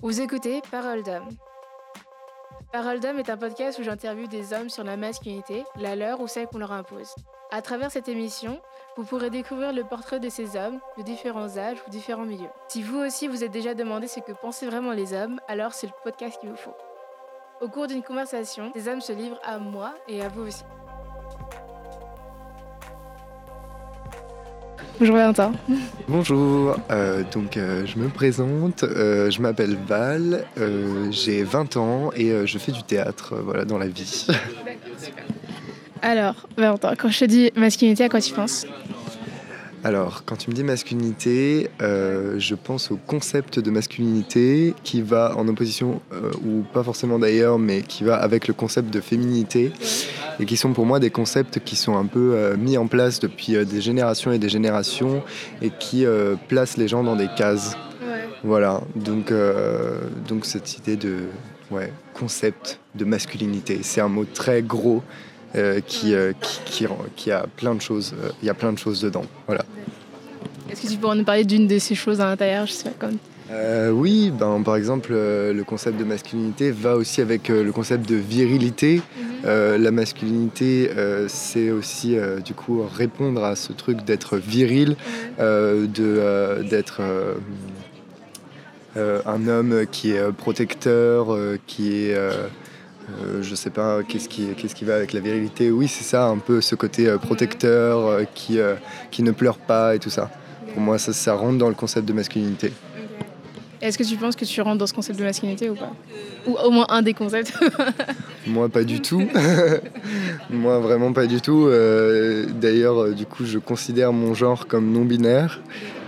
Vous écoutez Parole d'homme. Parole d'homme est un podcast où j'interviewe des hommes sur la masculinité, la leur ou celle qu'on leur impose. À travers cette émission, vous pourrez découvrir le portrait de ces hommes de différents âges ou différents milieux. Si vous aussi vous êtes déjà demandé ce que pensaient vraiment les hommes, alors c'est le podcast qu'il vous faut. Au cours d'une conversation, ces hommes se livrent à moi et à vous aussi. Bonjour Valentin. Bonjour, euh, donc euh, je me présente, euh, je m'appelle Val, j'ai 20 ans et je fais du théâtre voilà, dans la vie. Alors, Valentin, quand je te dis masculinité, à quoi tu penses? Alors, quand tu me dis masculinité, je pense au concept de masculinité qui va en opposition, ou pas forcément d'ailleurs, mais qui va avec le concept de féminité et qui sont pour moi des concepts qui sont un peu euh, mis en place depuis euh, des générations et des générations et qui euh, placent les gens dans des cases. Voilà, donc, donc cette idée de ouais, concept de masculinité, c'est un mot très gros qui, qui, qui, a plein de choses, il y a plein de choses dedans. Voilà. Est-ce que tu pourrais nous parler d'une de ces choses à l'intérieur je sais pas, comme euh, oui, ben, par exemple, euh, le concept de masculinité va aussi avec euh, le concept de virilité. Mhm. la masculinité, c'est aussi du coup répondre à ce truc d'être viril, de, d'être un homme qui est protecteur, qui est... je sais pas, qu'est-ce qui, qu'est-ce qui va avec la virilité Oui, c'est ça, un peu ce côté protecteur, qui, qui ne pleure pas et tout ça. Pour moi, ça, ça rentre dans le concept de masculinité. Est-ce que tu penses que tu rentres dans ce concept de masculinité ou pas? Ou au moins un des concepts Moi, pas du tout. Moi, vraiment pas du tout. Euh, d'ailleurs, euh, du coup, je considère mon genre comme non-binaire.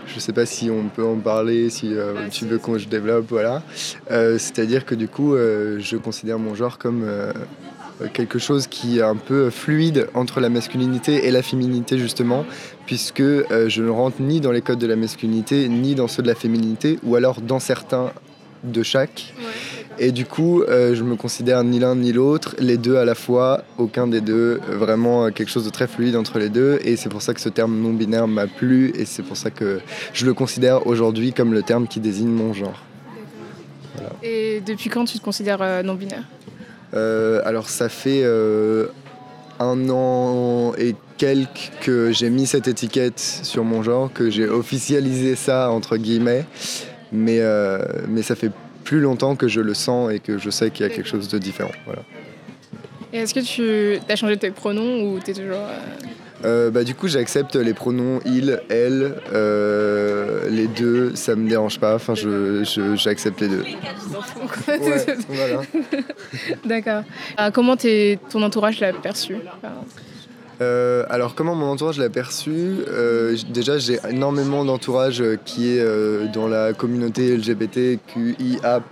Je ne sais pas si on peut en parler, si euh, ah, tu veux qu'on je développe, voilà. C'est-à-dire que du coup, je considère mon genre comme quelque chose qui est un peu fluide entre la masculinité et la féminité justement, puisque je ne rentre ni dans les codes de la masculinité ni dans ceux de la féminité, ou alors dans certains de chaque. Et du coup, euh, je me considère ni l'un ni l'autre, les deux à la fois, aucun des deux, vraiment euh, quelque chose de très fluide entre les deux. Et c'est pour ça que ce terme non-binaire m'a plu, et c'est pour ça que je le considère aujourd'hui comme le terme qui désigne mon genre. Et depuis quand tu te considères non-binaire? Euh, alors ça fait euh, un an et quelques que j'ai mis cette étiquette sur mon genre, que j'ai officialisé ça entre guillemets, mais, euh, mais ça fait plus longtemps que je le sens et que je sais qu'il y a quelque chose de différent. Voilà. Et est-ce que tu as changé tes pronoms ou tu es toujours... Euh, bah, du coup, j'accepte les pronoms il, elle, euh, les deux, ça me dérange pas. Enfin, j'accepte je, les deux. D'accord. Euh, comment ton entourage l'a perçu? Euh, alors comment mon entourage l'a perçu euh, Déjà j'ai énormément d'entourage euh, qui est dans la communauté LGBTQIA+,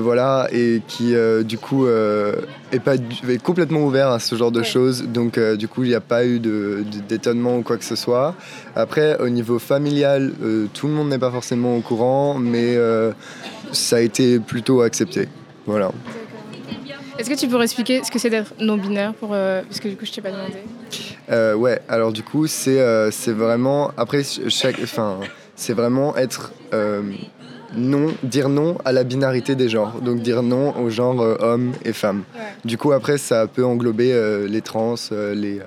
voilà, et qui du coup est, pas, est complètement ouvert à ce genre de choses, donc du coup il n'y a pas eu d'étonnement de, ou quoi que ce soit. Après au niveau familial, tout le monde n'est pas forcément au courant, mais ça a été plutôt accepté. Voilà. Est-ce que tu pourrais expliquer ce que c'est d'être non-binaire pour, euh, Parce que du coup, je t'ai pas demandé. Euh, ouais, alors du coup, c'est euh, c'est vraiment. Après, chaque. Enfin, c'est vraiment être. non, dire non à la binarité des genres. Donc dire non au genre homme et femme. Du coup, après, ça peut englober les trans, les,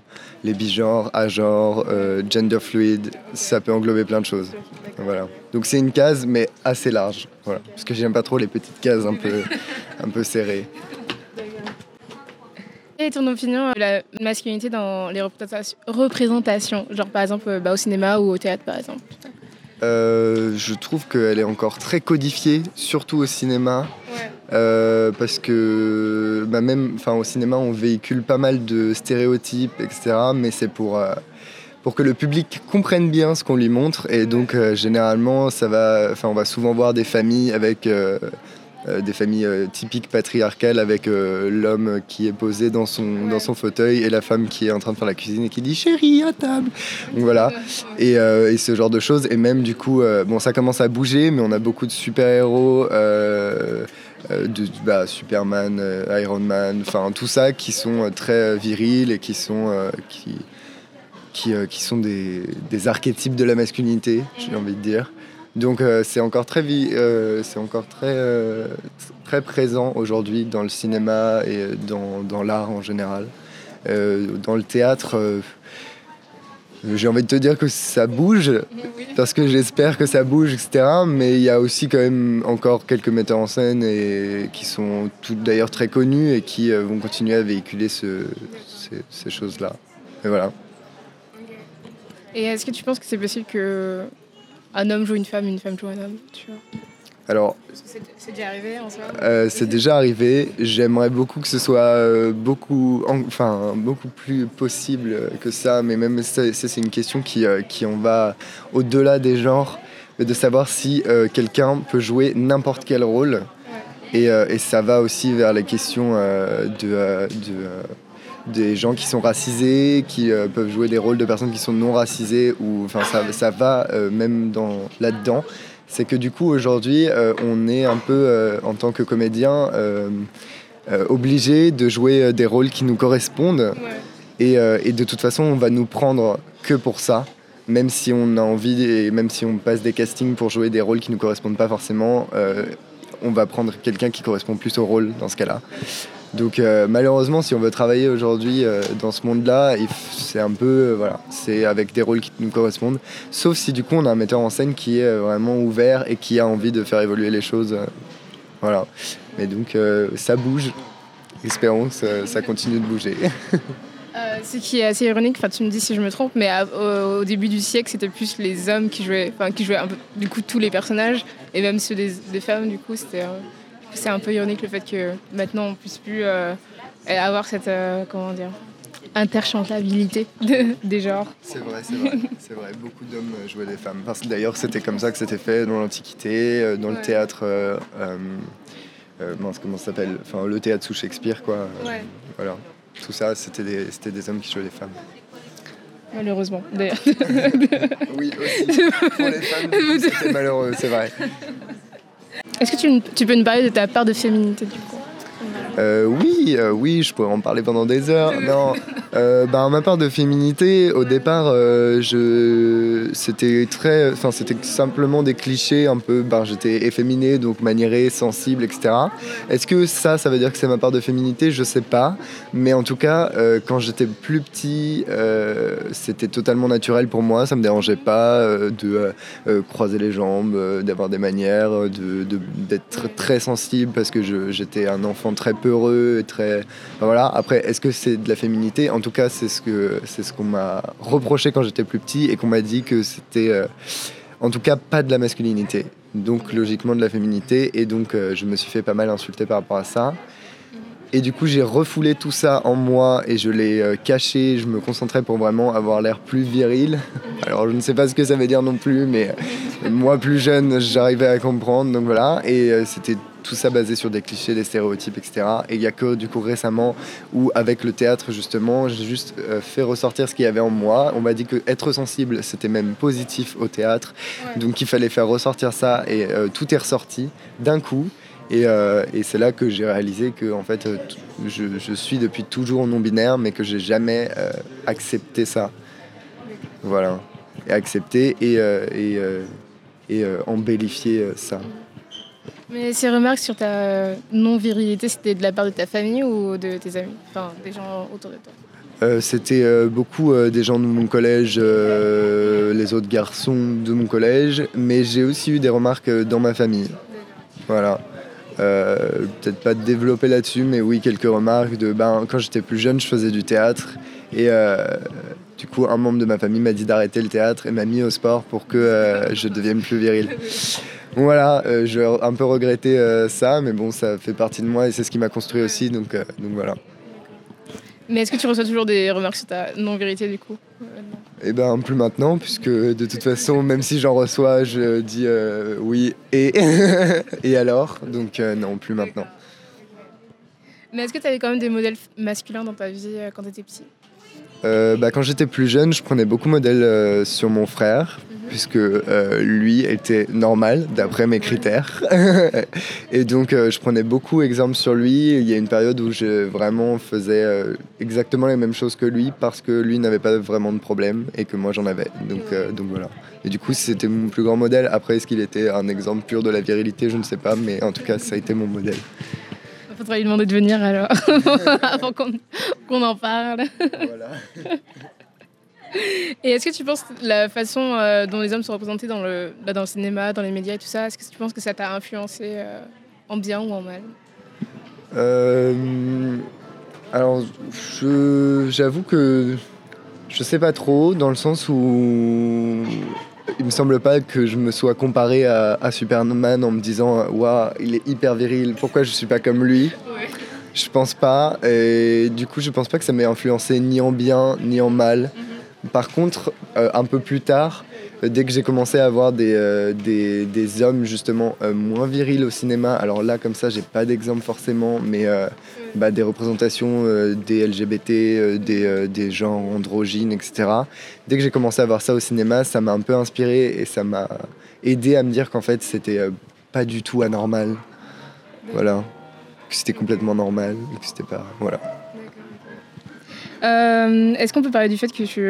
les bigenres, agenres, gender fluid. Ça peut englober plein de choses. Voilà. Donc c'est une case, mais assez large. Voilà. Parce que j'aime pas trop les petites cases un peu, un peu serrées. Quelle est ton opinion de la masculinité dans les représentations, genre par exemple euh, bah, au cinéma ou au théâtre par exemple. Euh, je trouve qu'elle est encore très codifiée, surtout au cinéma, euh, parce que bah, même, au cinéma, on véhicule pas mal de stéréotypes, etc. Mais c'est pour pour que le public comprenne bien ce qu'on lui montre, et donc généralement, ça va, enfin, on va souvent voir des familles avec euh, des familles euh, typiques patriarcales avec euh, l'homme qui est posé dans son, dans son fauteuil et la femme qui est en train de faire la cuisine et qui dit chérie à table. Donc voilà. Et, et ce genre de choses. Et même du coup, bon, ça commence à bouger, mais on a beaucoup de super-héros. de bah, Superman, Iron Man, enfin tout ça qui sont très virils et qui sont, qui, qui, qui, sont des, des, archétypes de la masculinité, j'ai envie de dire. Donc c'est encore très, c'est encore très, très présent aujourd'hui dans le cinéma et dans, dans l'art en général. dans le théâtre, j'ai envie de te dire que ça bouge, parce que j'espère que ça bouge, etc. Mais il y a aussi quand même encore quelques metteurs en scène et qui sont d'ailleurs très connus et qui euh, vont continuer à véhiculer ce, ces, choses-là. Et voilà. Et est-ce que tu penses que c'est possible que un homme joue une femme, une femme joue un homme tu vois alors, c'est déjà arrivé en soi euh, C'est déjà arrivé. J'aimerais beaucoup que ce soit euh, beaucoup, enfin, beaucoup plus possible que ça, mais même ça, c'est une question qui, euh, qui en va au-delà des genres, de savoir si quelqu'un peut jouer n'importe quel rôle. Et, et, ça va aussi vers les questions de, de des gens qui sont racisés, qui peuvent jouer des rôles de personnes qui sont non racisées, ou enfin ça, ça va même dans là-dedans. C'est que du coup aujourd'hui euh, on est un peu euh, en tant que comédien euh, obligé de jouer des rôles qui nous correspondent. Et, de toute façon on va nous prendre que pour ça même si on a envie et même si on passe des castings pour jouer des rôles qui ne nous correspondent pas forcément on va prendre quelqu'un qui correspond plus au rôle dans ce cas-là donc euh, malheureusement, si on veut travailler aujourd'hui euh, dans ce monde-là, c'est un peu euh, voilà, c'est avec des rôles qui nous correspondent. Sauf si du coup on a un metteur en scène qui est vraiment ouvert et qui a envie de faire évoluer les choses. voilà. Mais donc ça bouge. Espérons que ça, continue de bouger. ce qui est assez ironique, enfin tu me dis si je me trompe, mais au, début du siècle c'était plus les hommes qui jouaient, enfin qui jouaient un peu, du coup tous les personnages et même ceux des, des femmes du coup c'était c'est un peu ironique le fait que maintenant on puisse plus euh, avoir cette euh, comment dire interchangeabilité des genres. C'est vrai, c'est vrai, c'est vrai. Beaucoup d'hommes jouaient des femmes. D'ailleurs, c'était comme ça que c'était fait dans l'Antiquité, euh, dans le théâtre. comment ça s'appelle? Enfin, le théâtre sous Shakespeare, quoi. voilà. Tout ça, c'était des, des hommes qui jouaient des femmes. Malheureusement, d'ailleurs. oui, aussi. Pour les femmes, c'était malheureux, c'est vrai. Est-ce que tu, peux nous parler de ta part de féminité du coup? Euh, oui, euh, oui, je pourrais en parler pendant des heures. Non, euh, bah, ma part de féminité, au départ, je... c'était très, enfin, c'était simplement des clichés un peu. Ben, j'étais efféminé, donc maniéré, sensible, etc. Est-ce que ça, ça veut dire que c'est ma part de féminité? Je sais pas, mais en tout cas, quand j'étais plus petit, c'était totalement naturel pour moi. Ça me dérangeait pas de croiser les jambes, d'avoir des manières, de, d'être très sensible parce que j'étais un enfant très peureux, et très. voilà. Après, est-ce que c'est de la féminité? En tout cas, c'est ce que c'est ce qu'on m'a reproché quand j'étais plus petit et qu'on m'a dit que c'était, euh, en tout cas, pas de la masculinité. Donc logiquement de la féminité. Et donc, euh, je me suis fait pas mal insulter par rapport à ça. Et du coup, j'ai refoulé tout ça en moi et je l'ai euh, caché. Je me concentrais pour vraiment avoir l'air plus viril. Alors, je ne sais pas ce que ça veut dire non plus, mais moi, plus jeune, j'arrivais à comprendre. Donc voilà. Et c'était tout ça basé sur des clichés, des stéréotypes, etc. Et il n'y a que du coup récemment où avec le théâtre justement, j'ai juste euh, fait ressortir ce qu'il y avait en moi. On m'a dit que être sensible, c'était même positif au théâtre. Donc il fallait faire ressortir ça et euh, tout est ressorti d'un coup. Et, euh, et c'est là que j'ai réalisé que en fait, je, je, suis depuis toujours non binaire, mais que j'ai jamais accepté ça. Voilà, et accepté et, et, et embellifié ça. Mais ces remarques sur ta non-virilité, c'était de la part de ta famille ou de tes amis? Enfin, des gens autour de toi? Euh, c'était euh, beaucoup euh, des gens de mon collège, les autres garçons de mon collège, mais j'ai aussi eu des remarques dans ma famille. Voilà. Peut-être pas développer là-dessus, mais oui, quelques remarques de ben, quand j'étais plus jeune, je faisais du théâtre. Et du coup, un membre de ma famille m'a dit d'arrêter le théâtre et m'a mis au sport pour que je devienne plus viril. Voilà, euh, je vais un peu regretter euh, ça, mais bon, ça fait partie de moi et c'est ce qui m'a construit aussi, donc, euh, donc voilà. Mais est-ce que tu reçois toujours des remarques sur ta non-vérité du coup Eh ben plus maintenant, puisque de toute façon, même si j'en reçois, je dis oui et et alors, donc non, plus maintenant. Mais est-ce que tu avais quand même des modèles masculins dans ta vie quand tu étais petit? Bah, Quand j'étais plus jeune, je prenais beaucoup modèle sur mon frère puisque euh, lui était normal d'après mes critères. et donc euh, je prenais beaucoup exemple sur lui. Il y a une période où je vraiment faisais euh, exactement les mêmes choses que lui parce que lui n'avait pas vraiment de problème et que moi j'en avais. Donc, donc voilà. Et du coup c'était mon plus grand modèle. Après est-ce qu'il était un exemple pur de la virilité? Je ne sais pas, mais en tout cas ça a été mon modèle. Faudrait lui demander de venir alors, avant qu'on en parle. Voilà. Et est-ce que tu penses la façon euh, dont les hommes sont représentés dans le, bah, dans le cinéma, dans les médias et tout ça, est-ce que tu penses que ça t'a influencé euh, en bien ou en mal? Euh, Alors, j'avoue que je sais pas trop, dans le sens où il me semble pas que je me sois comparé à, Superman en me disant Waouh, il est hyper viril, pourquoi je suis pas comme lui? Je pense pas, et du coup, je pense pas que ça m'ait influencé ni en bien ni en mal. Mhm. Par contre, euh, un peu plus tard, dès que j'ai commencé à avoir des, euh, des, hommes justement moins virils au cinéma, alors là comme ça j'ai pas d'exemple forcément, mais bah, des représentations des LGBT, des, des genres androgynes, etc. Dès que j'ai commencé à voir ça au cinéma, ça m'a un peu inspiré et ça m'a aidé à me dire qu'en fait c'était pas du tout anormal. Voilà. Que c'était complètement normal, que c'était pas. Voilà. Euh, est-ce qu'on peut parler du fait que tu.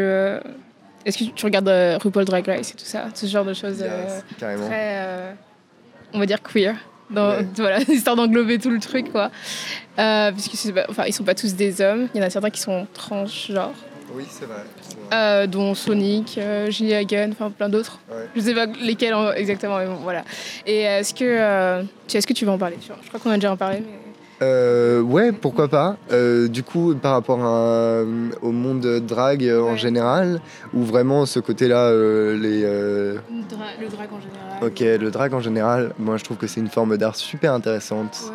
Euh, est-ce que tu regardes euh, RuPaul Drag Race et tout ça Ce genre de choses très. on va dire queer. Dans, voilà, histoire d'englober tout le truc, quoi. puisque enfin, ils sont pas tous des hommes. Il y en a certains qui sont transgenres. Oui, c'est vrai. dont Sonic, Gilly Hagen, enfin plein d'autres. Je sais pas lesquels exactement, mais bon, voilà. Et est-ce que, est-ce que tu veux en parler? Je crois qu'on a déjà en parlé, mais euh, ouais, pourquoi pas. Euh, du coup, par rapport au monde drag en général, ou vraiment ce côté-là, euh, les. le drag en général. Ok, le drag en général, moi je trouve que c'est une forme d'art super intéressante.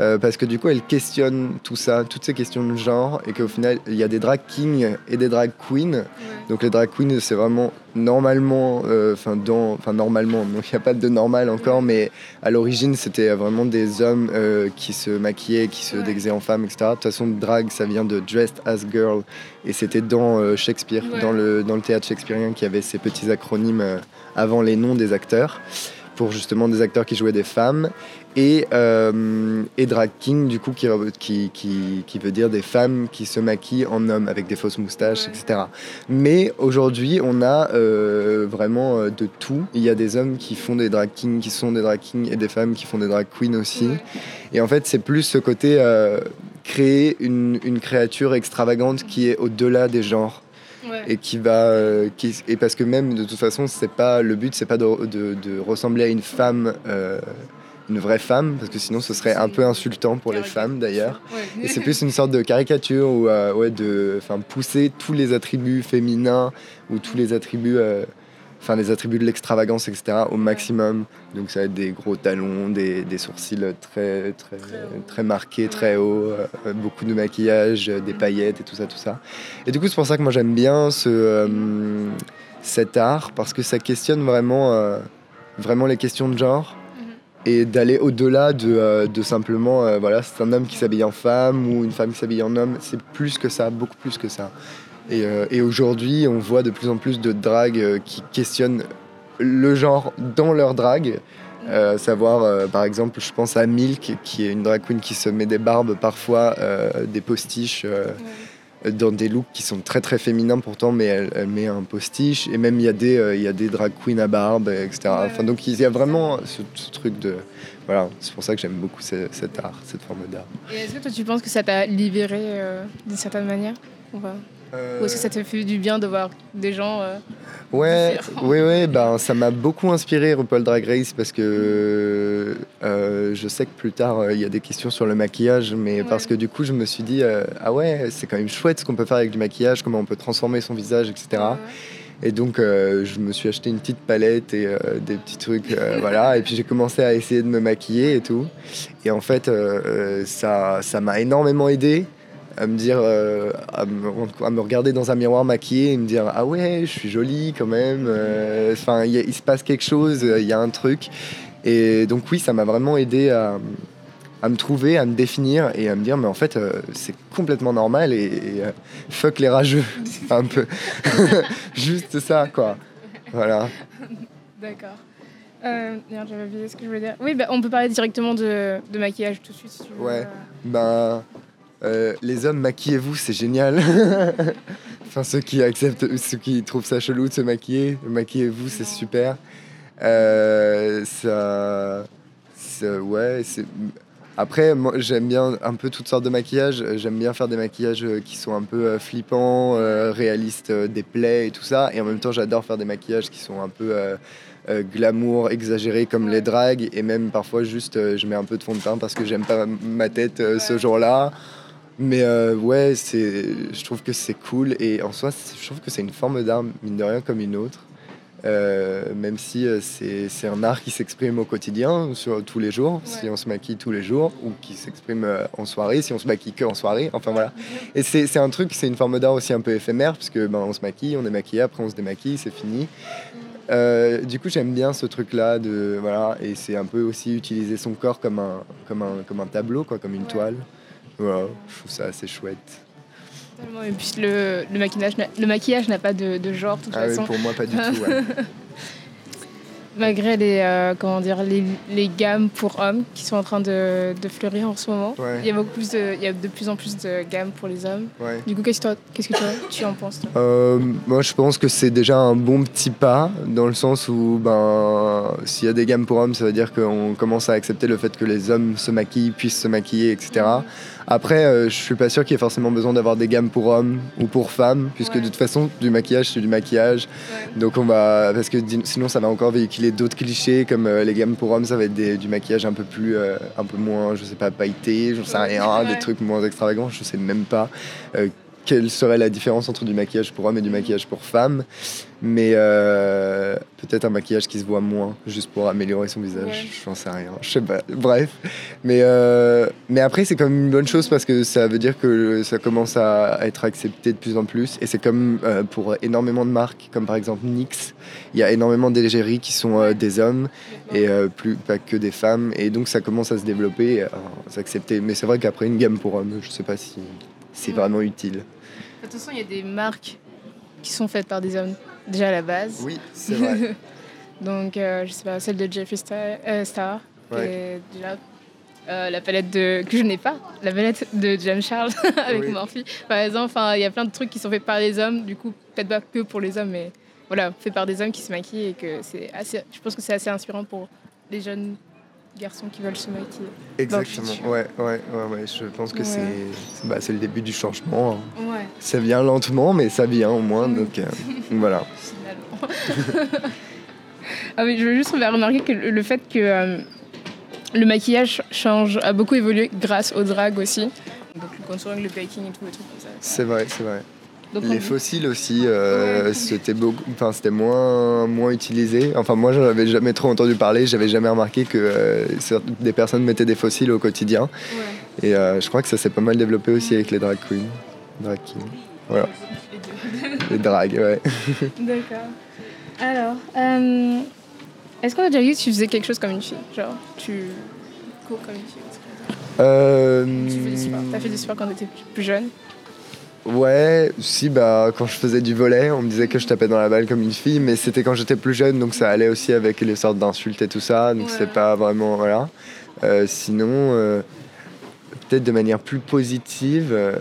Euh, parce que du coup, elle questionne tout ça, toutes ces questions de genre, et qu'au final, il y a des drag kings et des drag queens. Donc les drag queens, c'est vraiment normalement, euh, enfin enfin normalement, donc il n'y a pas de normal encore, mais à l'origine, c'était vraiment des hommes euh, qui se maquillaient, qui se déguisaient en femmes, etc. De toute façon, drag, ça vient de dressed as girl, et c'était dans Shakespeare, dans, le, dans le théâtre shakespearien, qui avait ces petits acronymes avant les noms des acteurs pour justement des acteurs qui jouaient des femmes et, euh, et drag king du coup qui, qui, qui, veut dire des femmes qui se maquillent en hommes avec des fausses moustaches etc mais aujourd'hui on a euh, vraiment euh, de tout. Il y a des hommes qui font des drag kings qui sont des drag kings et des femmes qui font des drag queens aussi. Et en fait c'est plus ce côté créer une, une, créature extravagante qui est au-delà des genres. Et qui va qui, et parce que même de toute façon c'est pas le but c'est pas de, de, de, ressembler à une femme une vraie femme, parce que sinon ce serait un peu insultant pour les femmes d'ailleurs. Et c'est plus une sorte de caricature ou euh, ouais, de pousser tous les attributs féminins ou tous les attributs, euh, enfin les attributs de l'extravagance, etc. au maximum. Donc ça va être des gros talons, des, des sourcils très, très, très marqués, très hauts, euh, beaucoup de maquillage, des paillettes et tout ça, tout ça. Et du coup c'est pour ça que moi j'aime bien ce, cet art, parce que ça questionne vraiment, vraiment les questions de genre et d'aller au-delà de, euh, de, simplement, euh, voilà, c'est un homme qui s'habille en femme ou une femme qui s'habille en homme, c'est plus que ça, beaucoup plus que ça. Et, euh, et aujourd'hui, on voit de plus en plus de dragues qui questionnent le genre dans leur drague. savoir, par exemple, je pense à Milk, qui est une drag queen qui se met des barbes parfois, des postiches dans des looks qui sont très très féminins pourtant, mais elle, met un postiche. Et même il y, a des, euh, il y a des drag queens à barbe, etc. Enfin, donc il y a vraiment ce, truc de. Voilà, c'est pour ça que j'aime beaucoup cet art, cette forme d'art. Et est-ce que toi tu penses que ça t'a libéré euh, d'une certaine manière? Ou est-ce que ça te fait du bien de voir des gens euh, Ouais, oui, oui, ben, ça m'a beaucoup inspiré RuPaul Drag Race parce que euh, je sais que plus tard euh, il y a des questions sur le maquillage, mais parce que du coup je me suis dit ah ouais, c'est quand même chouette ce qu'on peut faire avec du maquillage, comment on peut transformer son visage, etc. Et donc, je me suis acheté une petite palette et des petits trucs, voilà. Et puis, j'ai commencé à essayer de me maquiller et tout. Et en fait, ça, ça m'a énormément aidé à me dire, euh, à, me, regarder dans un miroir maquillé et me dire ah ouais, je suis jolie quand même. Euh, enfin, il se passe quelque chose, il y a un truc. Et donc oui, ça m'a vraiment aidé à, à me trouver, à me définir et à me dire, mais en fait, c'est complètement normal et, fuck les rageux, un peu. Juste ça, quoi. Voilà. D'accord. Euh, j'avais oublié ce que je voulais dire. Oui, bah, on peut parler directement de, de, maquillage tout de suite si tu veux. Ouais, ben. Les hommes, maquillez-vous, c'est génial. enfin, ceux qui acceptent, ceux qui trouvent ça chelou de se maquiller, maquillez-vous, c'est super. Euh, ça, ça, ouais, c'est. Après, moi, j'aime bien un peu toutes sortes de maquillages. J'aime bien faire des maquillages qui sont un peu flippants, réalistes, des plaies et tout ça. Et en même temps, j'adore faire des maquillages qui sont un peu euh, glamour exagéré comme les dragues et même parfois juste euh, je mets un peu de fond de teint parce que j'aime pas ma tête euh, ce jour-là. Mais ouais, c'est, je trouve que c'est cool et en soi, je trouve que c'est une forme d'art, mine de rien, comme une autre. même si c'est, c'est un art qui s'exprime au quotidien, sur tous les jours, si on se maquille tous les jours, ou qui s'exprime en soirée, si on se maquille que en soirée, enfin voilà. Et c'est, c'est un truc, c'est une forme d'art aussi un peu éphémère, puisque ben, on se maquille, on est maquillé, après on se démaquille, c'est fini. Euh, du coup, j'aime bien ce truc-là de voilà, et c'est un peu aussi utiliser son corps comme un comme un comme un tableau, quoi, comme une toile. Voilà, je trouve ça assez chouette. Et puis le, le maquillage, le maquillage n'a pas de, de, genre, de toute ah façon. Oui, pour moi, pas du tout. Ouais. malgré les, euh, comment dire, les, les, gammes pour hommes qui sont en train de, de fleurir en ce moment. Il, y a beaucoup plus de, il y a de plus en plus de gammes pour les hommes. Du coup, qu'est-ce que, qu'est-ce que toi, tu en penses euh, Moi, je pense que c'est déjà un bon petit pas, dans le sens où ben, s'il y a des gammes pour hommes, ça veut dire qu'on commence à accepter le fait que les hommes se maquillent, puissent se maquiller, etc. Après, euh, je suis pas sûr qu'il y ait forcément besoin d'avoir des gammes pour hommes ou pour femmes, puisque de toute façon, du maquillage, c'est du maquillage. Donc on va, parce que sinon, ça va encore véhiculer d'autres clichés, comme euh, les gammes pour hommes, ça va être du maquillage un peu plus, euh, un peu moins, je sais pas, pailleté, j'en sais rien, des trucs moins extravagants, je sais même pas quelle serait la différence entre du maquillage pour hommes et du maquillage pour femmes. Mais euh, peut-être un maquillage qui se voit moins, juste pour améliorer son visage. Je n'en sais rien. Je sais pas. Bref. Mais, euh, mais après, c'est comme une bonne chose parce que ça veut dire que ça commence à être accepté de plus en plus. Et c'est comme euh, pour énormément de marques, comme par exemple NYX. Il y a énormément d'égéries qui sont des hommes et plus, pas que des femmes. Et donc, ça commence à se développer, à s'accepter. Mais c'est vrai qu'après, une gamme pour hommes, je ne sais pas si c'est vraiment utile. De toute façon, il y a des marques qui sont faites par des hommes déjà à la base. Oui, c'est vrai. Donc, euh, je sais pas, celle de Jeffree euh, Star, et déjà euh, la palette de que je n'ai pas, la palette de James Charles avec Morphe. Par exemple, enfin, il y a plein de trucs qui sont faits par les hommes. Du coup, peut-être pas que pour les hommes, mais voilà, fait par des hommes qui se maquillent et que c'est assez. Je pense que c'est assez inspirant pour les jeunes garçons qui veulent se maquiller. Exactement, ouais, ouais, ouais, je pense que c'est bah, le début du changement. Hein. Ça vient lentement, mais ça vient au moins, mm. donc euh, voilà. ah oui, je veux juste remarquer que le fait que euh, le maquillage change, a beaucoup évolué grâce au drag aussi. Donc le contouring, le baking et tout, les trucs comme ça. C'est vrai, c'est vrai les fossiles aussi, euh, c'était enfin c'était moins moins utilisé. Enfin moi j'en avais jamais trop entendu parler, j'avais jamais remarqué que euh, des personnes mettaient des fossiles au quotidien. Et euh, je crois que ça s'est pas mal développé aussi avec les drag queens, drag kings. Voilà. les drags, ouais. D'accord. Alors, est-ce qu'on a déjà vu que tu faisais quelque chose comme une fille, genre tu cours comme une fille. Euh... Tu fais du sport. T'as fait du sport quand t'étais plus jeune? Ouais, si, bah, quand je faisais du volet, on me disait que je tapais dans la balle comme une fille, mais c'était quand j'étais plus jeune, donc ça allait aussi avec les sortes d'insultes et tout ça, donc c'est pas vraiment. Voilà. Euh, sinon, euh, peut-être de manière plus positive. Euh,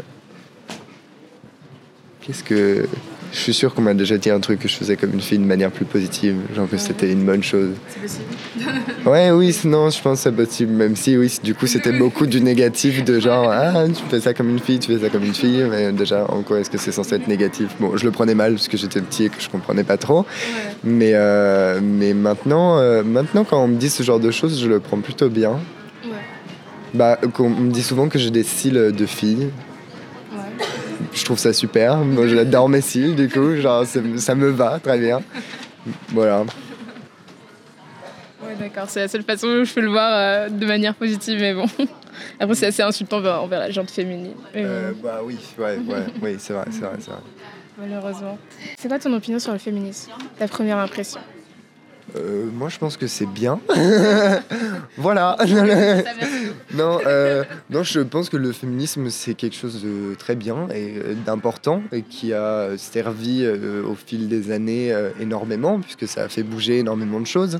qu'est-ce que. Je suis sûr qu'on m'a déjà dit un truc que je faisais comme une fille de manière plus positive, genre que c'était une bonne chose. C'est possible. Ouais, oui, non, je pense que c'est possible, même si, oui, du coup, c'était beaucoup du négatif, de genre, ah, tu fais ça comme une fille, tu fais ça comme une fille, mais déjà, en quoi est-ce que c'est censé être négatif? Bon, je le prenais mal parce que j'étais petit et que je comprenais pas trop, mais, euh, mais maintenant, euh, maintenant, quand on me dit ce genre de choses, je le prends plutôt bien. Ouais. Bah, on me dit souvent que j'ai des styles de fille, je trouve ça super. Moi, j'adore mes cils, du coup, genre, ça me va très bien. Voilà. Ouais, d'accord, c'est la seule façon où je peux le voir euh, de manière positive, mais bon. Après, c'est assez insultant envers, la gente féminine. Euh, bah oui, ouais, ouais, oui, c'est vrai, c'est vrai, c'est vrai. Malheureusement. C'est quoi ton opinion sur le féminisme? Ta première impression? Euh, moi, je pense que c'est bien. voilà. non, euh, non, je pense que le féminisme, c'est quelque chose de très bien et euh, d'important et qui a servi au fil des années énormément, puisque ça a fait bouger énormément de choses.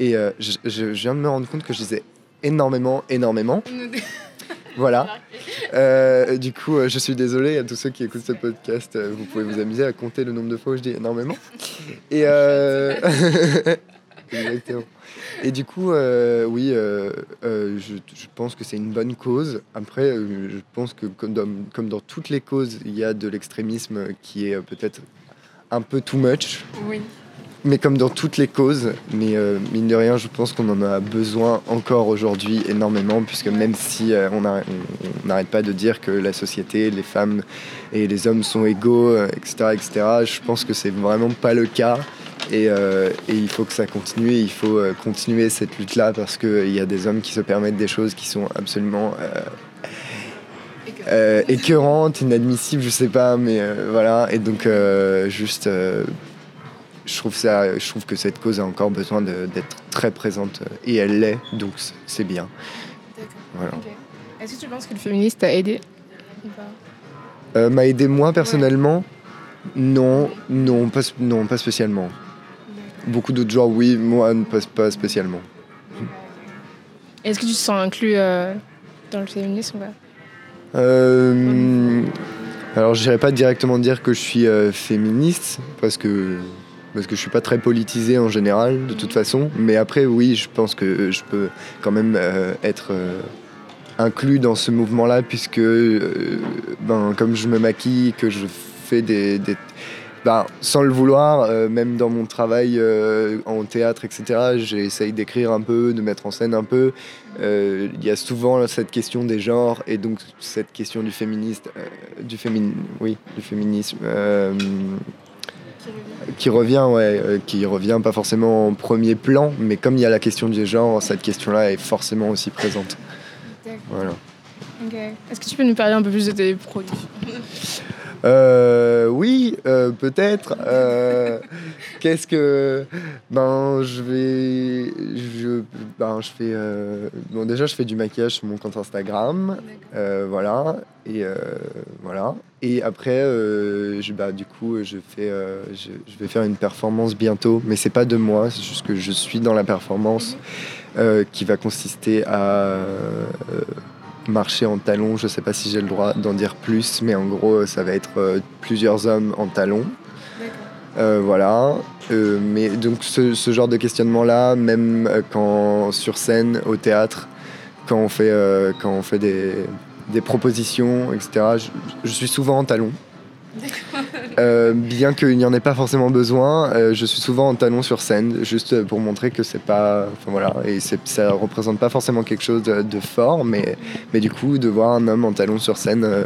Et je, je, viens de me rendre compte que je disais énormément, énormément. Voilà. Euh, du coup, euh, je suis désolé à tous ceux qui écoutent ce podcast. Euh, vous pouvez vous amuser à compter le nombre de fois où je dis énormément. Et Exactement. Et du coup, oui, je, pense que c'est une bonne cause. Après, je pense que comme dans, comme dans, toutes les causes, il y a de l'extrémisme qui est peut-être un peu too much. Oui mais comme dans toutes les causes, mais euh, mine de rien, je pense qu'on en a besoin encore aujourd'hui énormément, puisque même si euh, on n'arrête pas de dire que la société, les femmes et les hommes sont égaux, etc., euh, etc., je pense que c'est vraiment pas le cas. Et, il faut que ça continue, il faut continuer cette lutte-là, parce qu'il y a des hommes qui se permettent des choses qui sont absolument... écœurantes, inadmissibles, je sais pas, mais voilà. Et donc, juste je trouve, ça, je trouve que cette cause a encore besoin d'être très présente euh, et elle l'est, donc c'est bien. Voilà. Est-ce que tu penses que le féministe t'a aidé? Euh, M'a aidé moi personnellement? Non, non pas, non, pas spécialement. Beaucoup d'autres gens, oui, moi pas, pas spécialement. Est-ce que tu te sens inclus euh, dans le féminisme Alors, je dirais pas directement dire que je suis féministe, parce que parce que je suis pas très politisé en général de toute façon. Mais après, oui, je pense que je peux quand même euh, être euh, inclus dans ce mouvement-là, puisque euh, ben, comme je me maquille, que je fais des, ben, sans le vouloir, même dans mon travail en théâtre, etc., j'essaye d'écrire un peu, de mettre en scène un peu. Il y a souvent cette question des genres et donc cette question du féministe, du oui, du féminisme qui revient, ouais, euh, qui revient pas forcément en premier plan, mais comme il y a la question du genre, cette question-là est forcément aussi présente. Voilà. Est-ce que tu peux nous parler un peu plus de tes produits? euh, oui, euh, peut-être. Euh, qu'est-ce que. Ben, je vais. Je, ben, je fais. bon, déjà, je fais du maquillage sur mon compte Instagram. voilà. Et voilà. Et après, je, bah, du coup, je, fais, je, je, vais faire une performance bientôt. Mais c'est pas de moi, c'est juste que je suis dans la performance mhm. qui va consister à marcher en talons. Je sais pas si j'ai le droit d'en dire plus, mais en gros, ça va être euh, plusieurs hommes en talons. Euh, voilà. Euh, mais donc ce, genre de questionnement-là, même quand sur scène, au théâtre, quand on fait, quand on fait des, des propositions, etc., je, suis souvent en talons. Euh, bien qu'il n'y en ait pas forcément besoin, euh, je suis souvent en talon sur scène, juste pour montrer que c'est pas. Enfin voilà, et ça représente pas forcément quelque chose de, fort, mais, mais du coup, de voir un homme en talon sur scène, euh,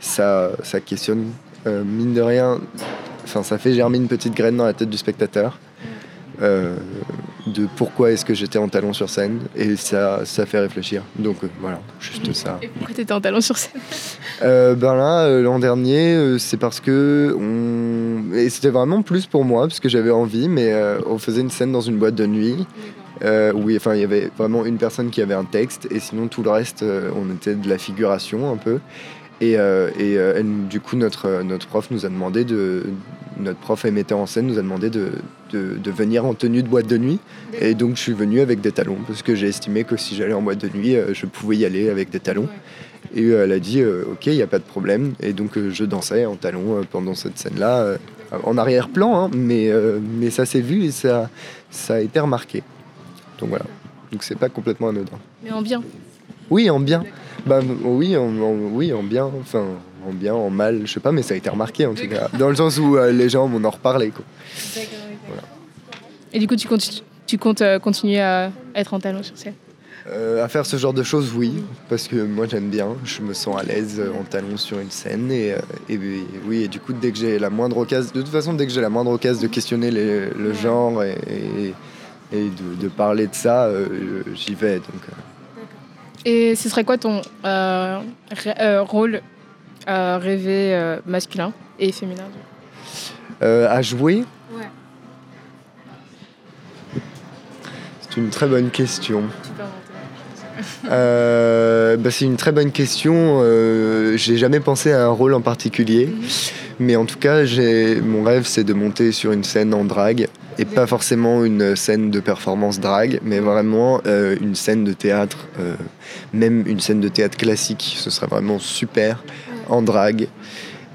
ça, ça questionne, mine de rien, enfin, ça fait germer une petite graine dans la tête du spectateur. Euh, de pourquoi est-ce que j'étais en talon sur scène et ça, ça fait réfléchir. Donc euh, voilà, juste ça. Et pourquoi tu étais en talon sur scène? Euh, Ben là, l'an dernier, c'est parce que on... et c'était vraiment plus pour moi parce que j'avais envie, mais on faisait une scène dans une boîte de nuit. oui, enfin, il y avait vraiment une personne qui avait un texte et sinon tout le reste, on était de la figuration un peu. Et, et du coup, notre, notre prof nous a demandé de, notre prof et metteur en scène nous a demandé de, de, venir en tenue de boîte de nuit. Et donc je suis venu avec des talons parce que j'ai estimé que si j'allais en boîte de nuit, euh, je pouvais y aller avec des talons. Et euh, elle a dit euh, ok, il n'y a pas de problème. Et donc je dansais en talons pendant cette scène-là, en arrière-plan, hein, mais, mais ça s'est vu et ça, ça a été remarqué. Donc voilà. Donc c'est pas complètement anodin. Mais en bien. Oui, en bien. Bah, oui, en, oui, en bien. Enfin, en bien, en mal, je sais pas, mais ça a été remarqué en tout cas. Dans le sens où euh, les gens m'en ont reparlé. Quoi. Et du coup, tu, comptes, tu comptes euh, continuer à être en talon sur scène? Euh, à faire ce genre de choses, oui, parce que moi j'aime bien, je me sens à l'aise en talon sur une scène et, oui, et du coup dès que j'ai la moindre occasion, de toute façon dès que j'ai la moindre occasion de questionner le genre et, et de, parler de ça, j'y vais. Donc, Et ce serait quoi ton rôle rêver euh, masculin et féminin euh, À jouer? Ouais. C'est une très bonne question. Euh, bah, c'est une très bonne question. Euh, j'ai jamais pensé à un rôle en particulier, mais en tout cas, mon rêve, c'est de monter sur une scène en drague et pas forcément une scène de performance drague, mais vraiment euh, une scène de théâtre, euh, même une scène de théâtre classique. Ce serait vraiment super en drague.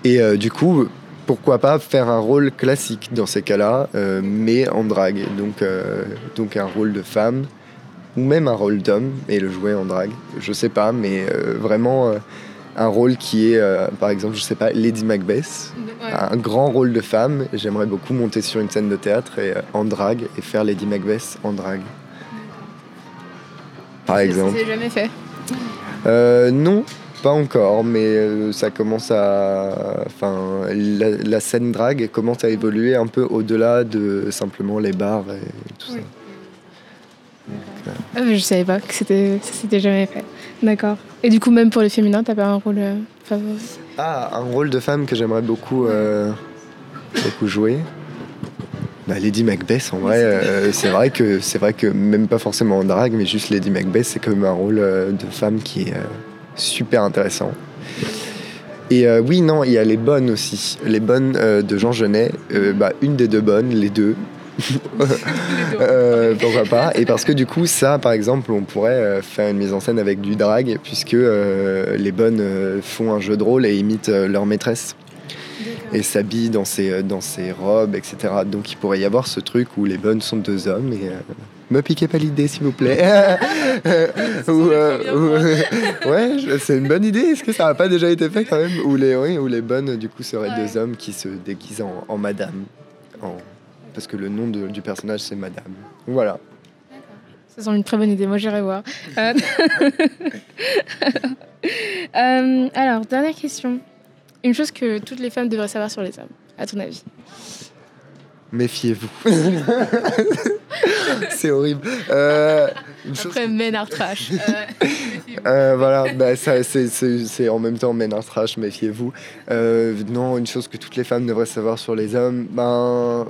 Et euh, du coup, pourquoi pas faire un rôle classique dans ces cas-là, euh, mais en drague. Donc, euh, donc un rôle de femme ou même un rôle d'homme et le jouer en drague. Je sais pas, mais vraiment un rôle qui est, euh, par exemple, je sais pas, Lady Macbeth, un grand rôle de femme. J'aimerais beaucoup monter sur une scène de théâtre et, euh, en drague et faire Lady Macbeth en drague. Par exemple. C'est jamais fait. Euh, non, pas encore, mais euh, ça commence à. Enfin, la, la scène drague commence à évoluer un peu au-delà de simplement les bars et tout ça. Ah, mais je savais pas que c'était ça s'était jamais fait. D'accord. Et du coup, même pour les féminins, t'as pas un rôle euh, favori? Ah, un rôle de femme que j'aimerais beaucoup, euh, beaucoup jouer. Bah, Lady Macbeth, en vrai, euh, c'est vrai que c'est vrai que même pas forcément en drague, mais juste Lady Macbeth, c'est comme un rôle euh, de femme qui est euh, super intéressant. Et oui, non, il y a les bonnes aussi, les bonnes de Jean Genet. Bah, une des deux bonnes, les deux. Pourquoi pas Et parce que du coup, ça, par exemple, on pourrait faire une mise en scène avec du drag, puisque les bonnes font un jeu de rôle et imitent leur maîtresse et s'habillent dans ces, euh, dans ces robes, etc. Donc il pourrait y avoir ce truc où les bonnes sont deux hommes et. euh, me piquez pas l'idée, s'il vous plaît. Ou, euh, ou- ouais, c'est une bonne idée. Est-ce que ça n'a pas déjà été fait quand même Ou les, oui, ou les bonnes, du coup, seraient Ouais. deux hommes qui se déguisent en, en madame. En- Parce que le nom de- du personnage, c'est madame. Voilà. Ça semble une très bonne idée, moi j'irai voir. Euh, euh, alors, dernière question. Une chose que toutes les femmes devraient savoir sur les hommes, à ton avis Méfiez-vous. c'est horrible. Euh, Après, Ménard Trash. Euh, voilà, bah, ça, c'est, c'est- c'est en même temps Ménard Trash, méfiez-vous. Euh, non, une chose que toutes les femmes devraient savoir sur les hommes, ben,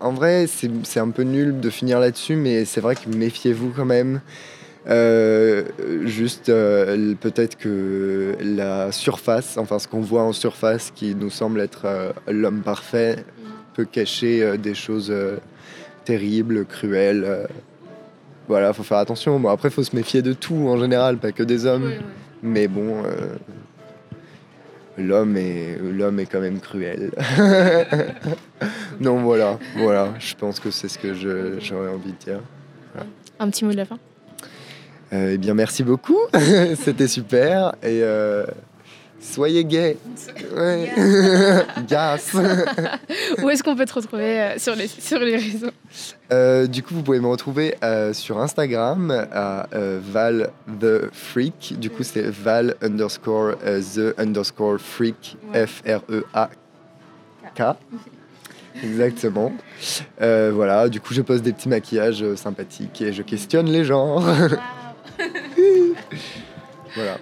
en vrai, c'est, c'est un peu nul de finir là-dessus, mais c'est vrai que méfiez-vous quand même. Euh, juste, euh, peut-être que la surface, enfin ce qu'on voit en surface qui nous semble être euh, l'homme parfait, peut cacher euh, des choses euh, terribles, cruelles. euh. voilà, faut faire attention. Bon, après, faut se méfier de tout en général, pas que des hommes. Mais bon, euh, l'homme est l'homme est quand même cruel. non, voilà, voilà. Je pense que c'est ce que je- j'aurais envie de dire. Un petit mot de la fin? Euh, eh bien, merci beaucoup. C'était super et euh, soyez gays. Ouais. Gas. Où est-ce qu'on peut te retrouver euh, sur, les, sur les réseaux Euh, du coup, vous pouvez me retrouver sur Instagram à Val the Freak. Du coup, c'est Val underscore the underscore freak Ouais. F R E A K. Exactement. Euh, voilà. Du coup, je pose des petits maquillages sympathiques et je questionne les gens. Voilà.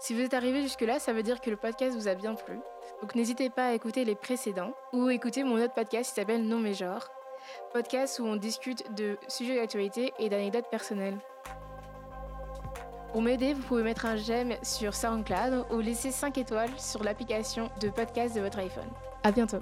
Si vous êtes arrivé jusque-là, ça veut dire que le podcast vous a bien plu. Donc n'hésitez pas à écouter les précédents ou écouter mon autre podcast qui s'appelle Non mais genre. Podcast où on discute de sujets d'actualité et d'anecdotes personnelles. Pour m'aider, vous pouvez mettre un j'aime sur SoundCloud ou laisser 5 étoiles sur l'application de podcast de votre iPhone. À bientôt.